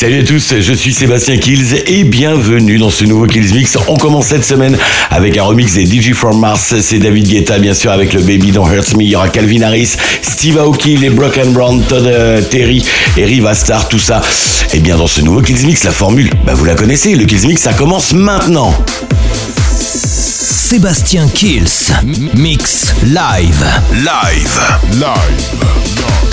Salut à tous, je suis Sébastien Kills et bienvenue dans ce nouveau Kills Mix. On commence cette semaine avec un remix des DJ from Mars. C'est David Guetta, bien sûr, avec le Baby Don't Hurt Me. Il y aura Calvin Harris, Steve Aoki, les Broken Brown, Todd euh, Terry et Riva Star, tout ça. Et bien, dans ce nouveau Kills Mix, la formule, bah, vous la connaissez. Le Kills Mix, ça commence maintenant. Sébastien Kills, Mix Live. Live. Live. live.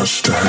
much.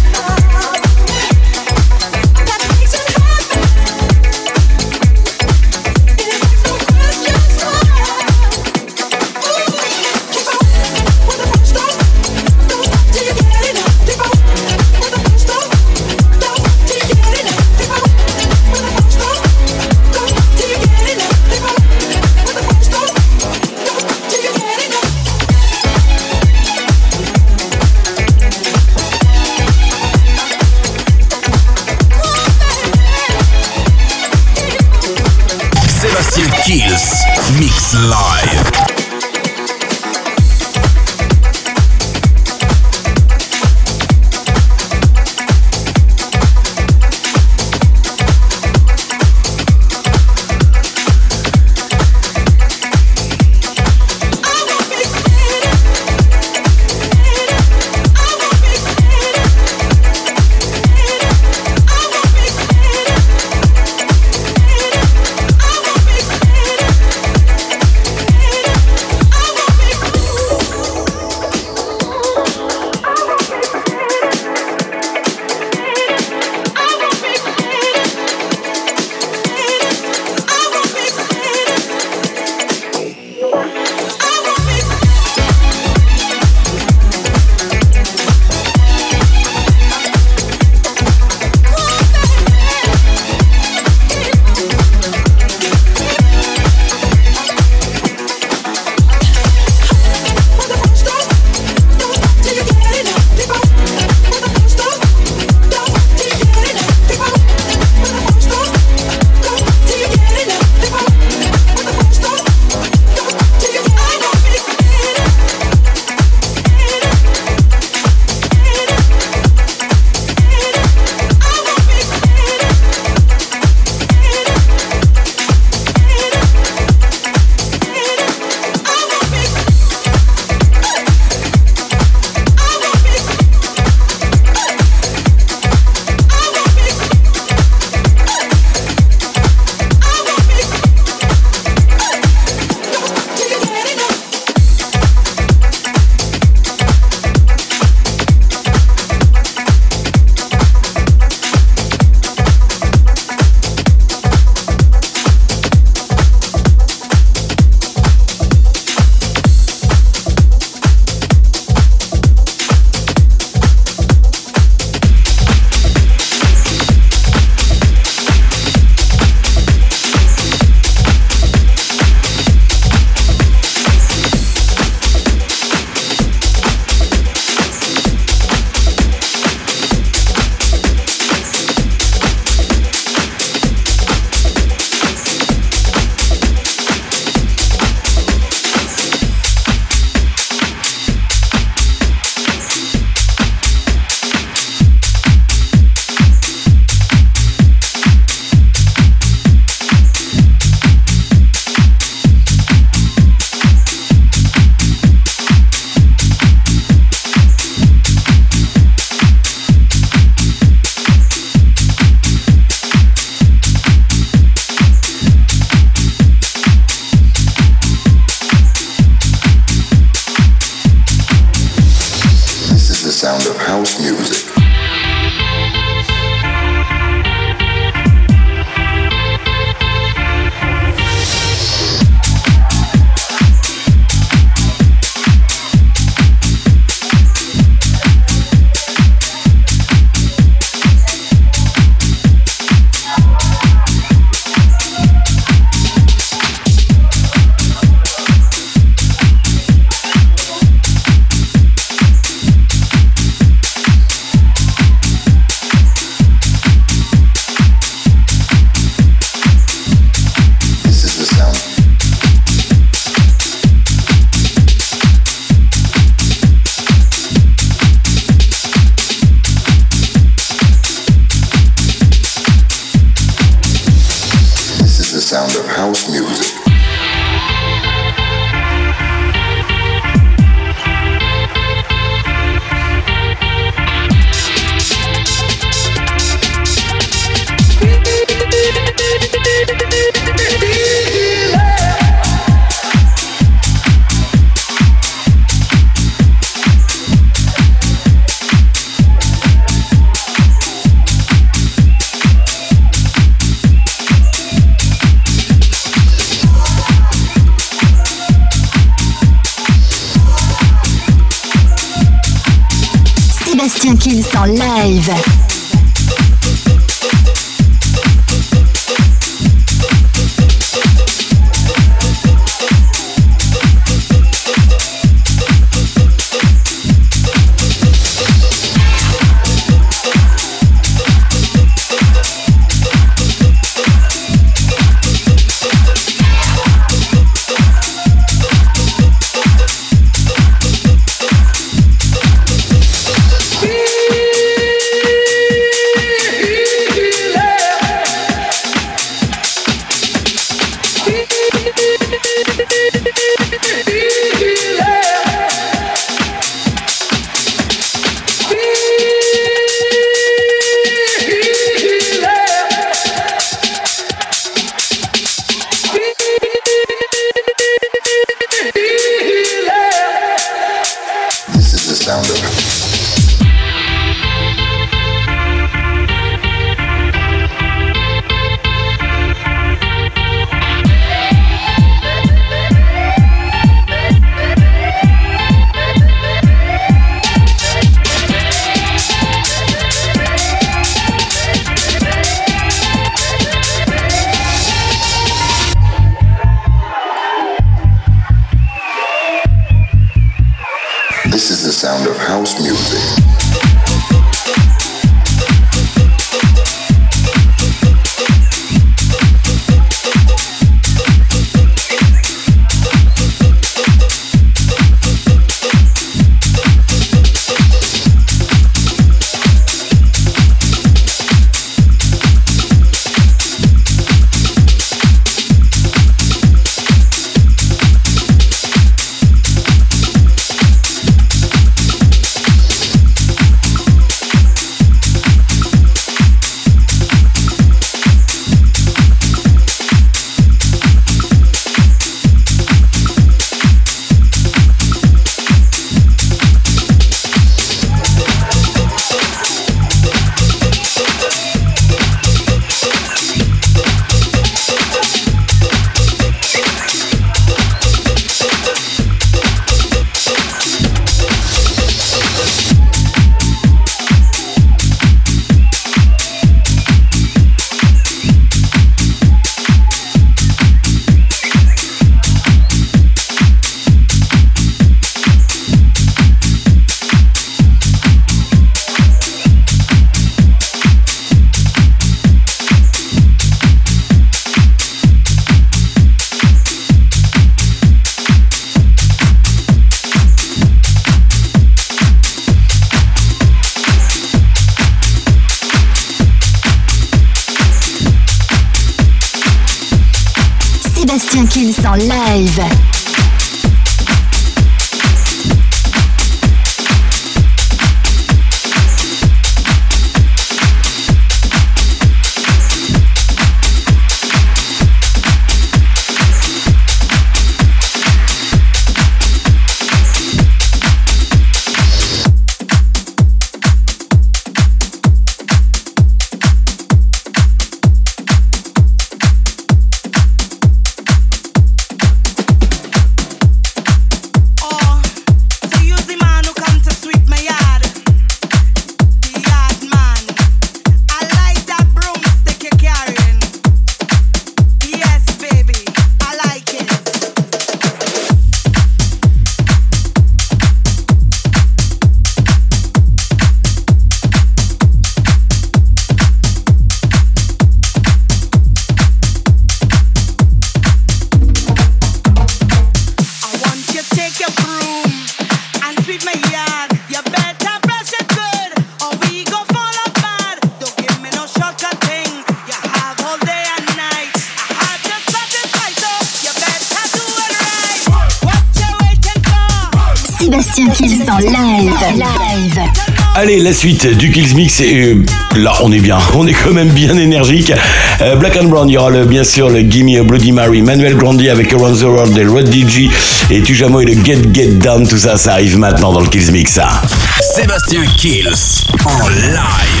La suite du Kills Mix. Et euh, là, on est bien. On est quand même bien énergique. Euh, Black and Brown, il y aura bien sûr le Gimme Bloody Mary, Manuel Grandi avec Around the World, et Red DJ et Tujamo et le Get Get Down. Tout ça, ça arrive maintenant dans le Kills Mix. Ça. Sébastien Kills en live.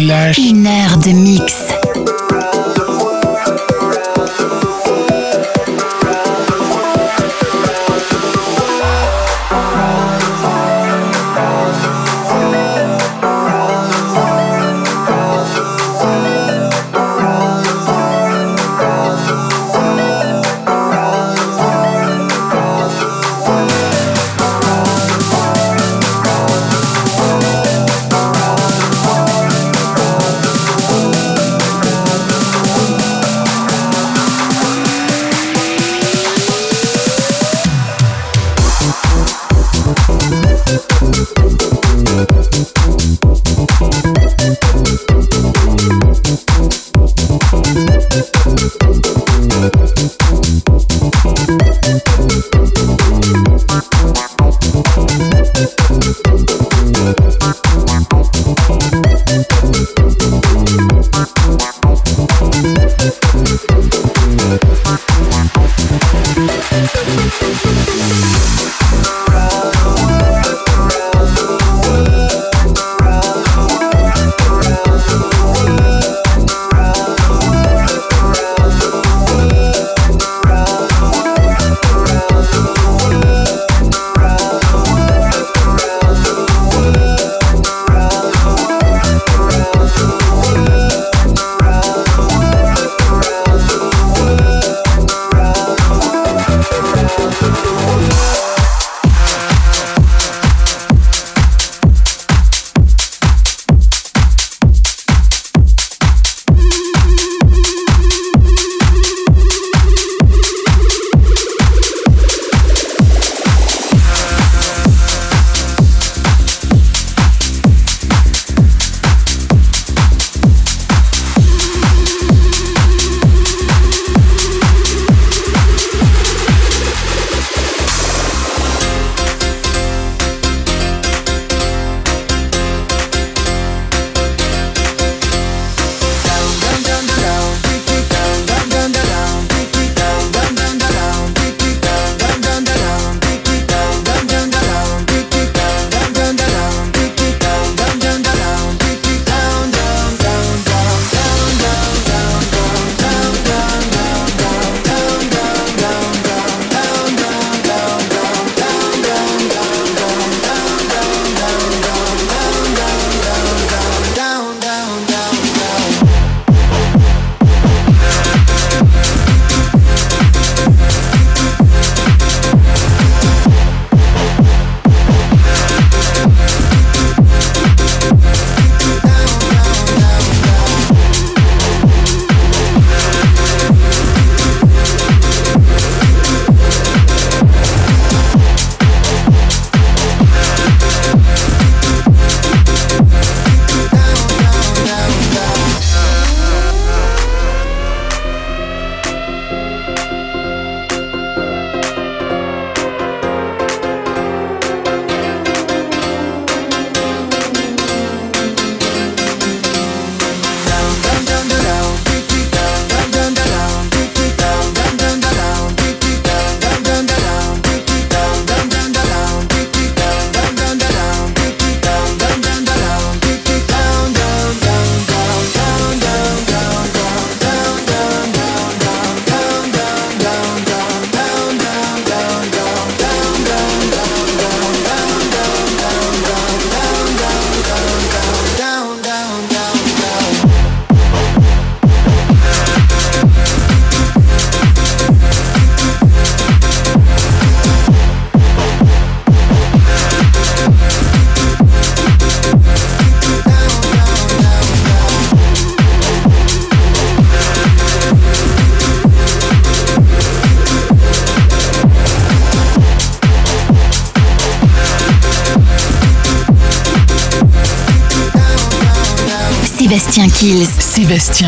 Lâche,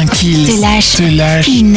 Kills te lâche, te lâche. Une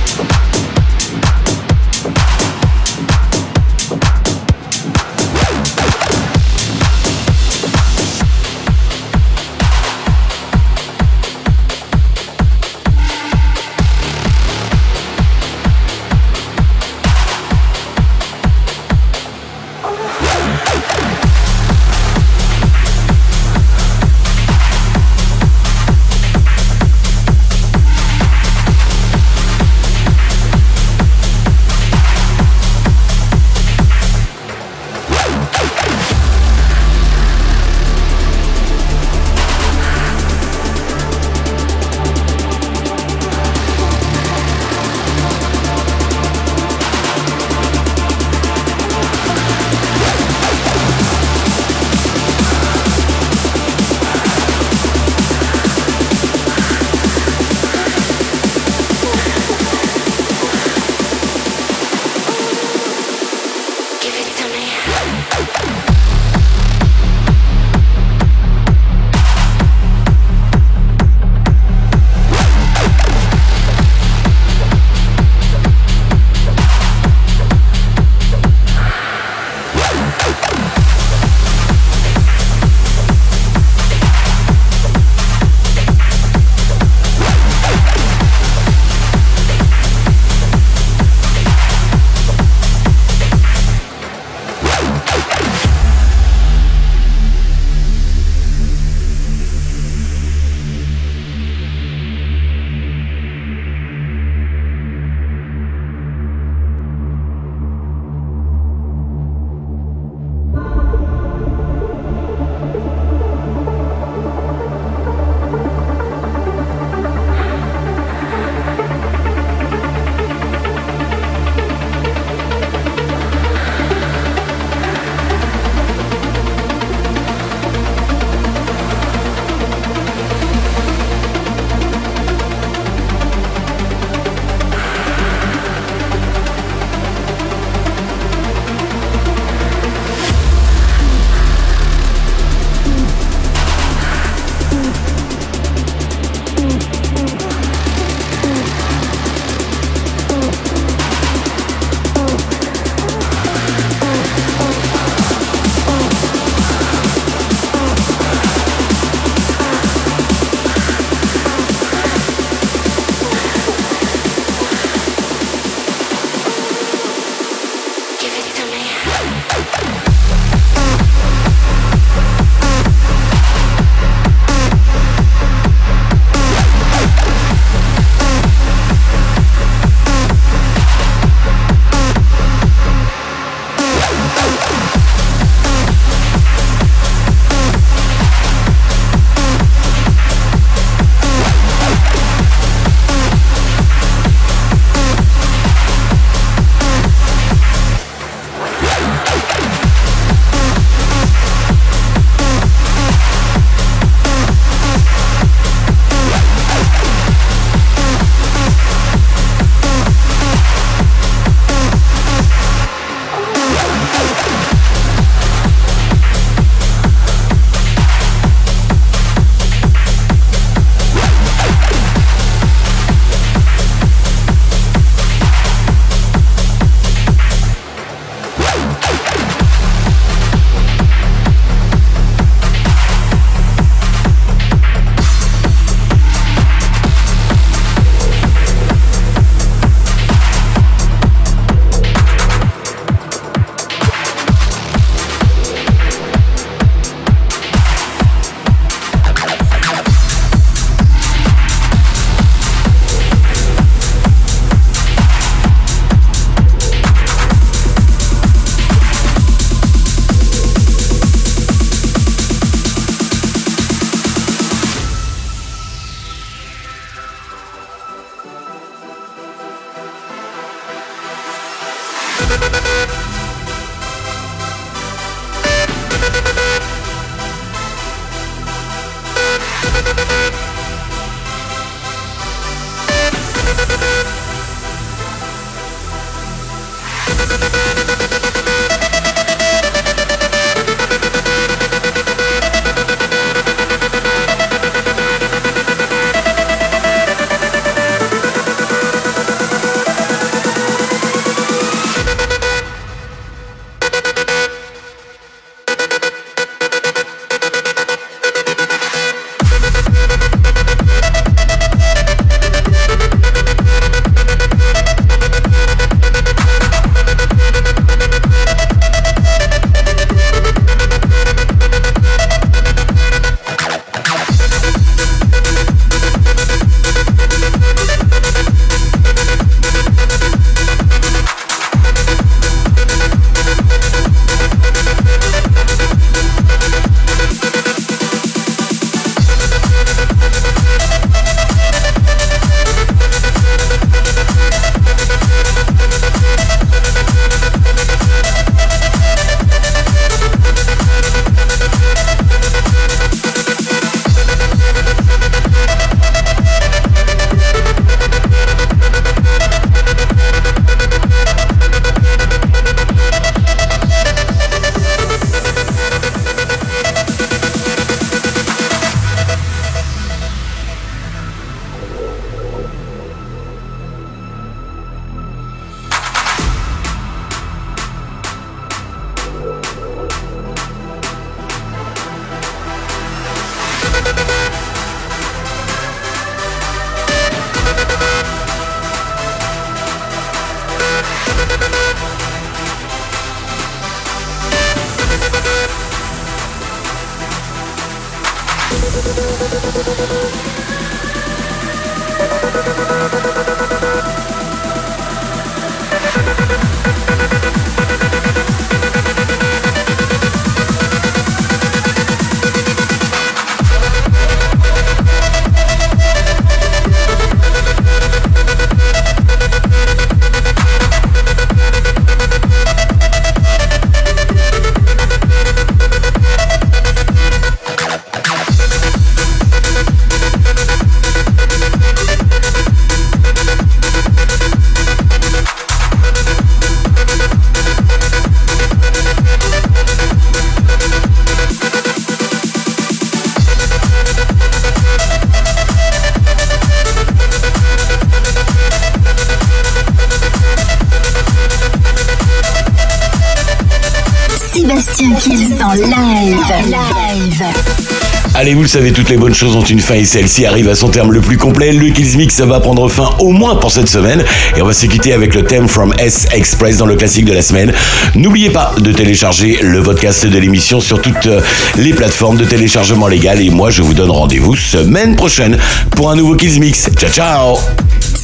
Allez, vous le savez, toutes les bonnes choses ont une fin et celle-ci arrive à son terme le plus complet. Le Kills Mix va prendre fin au moins pour cette semaine et on va se quitter avec le thème from S Express dans le classique de la semaine. N'oubliez pas de télécharger le podcast de l'émission sur toutes euh, les plateformes de téléchargement légal et moi je vous donne rendez-vous semaine prochaine pour un nouveau Kills Mix. Ciao ciao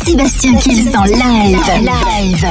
Sébastien Kills en live. Live.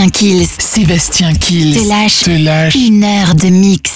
Sébastien Kills. Sébastien Kills. Te lâche te lâche. une heure de mix.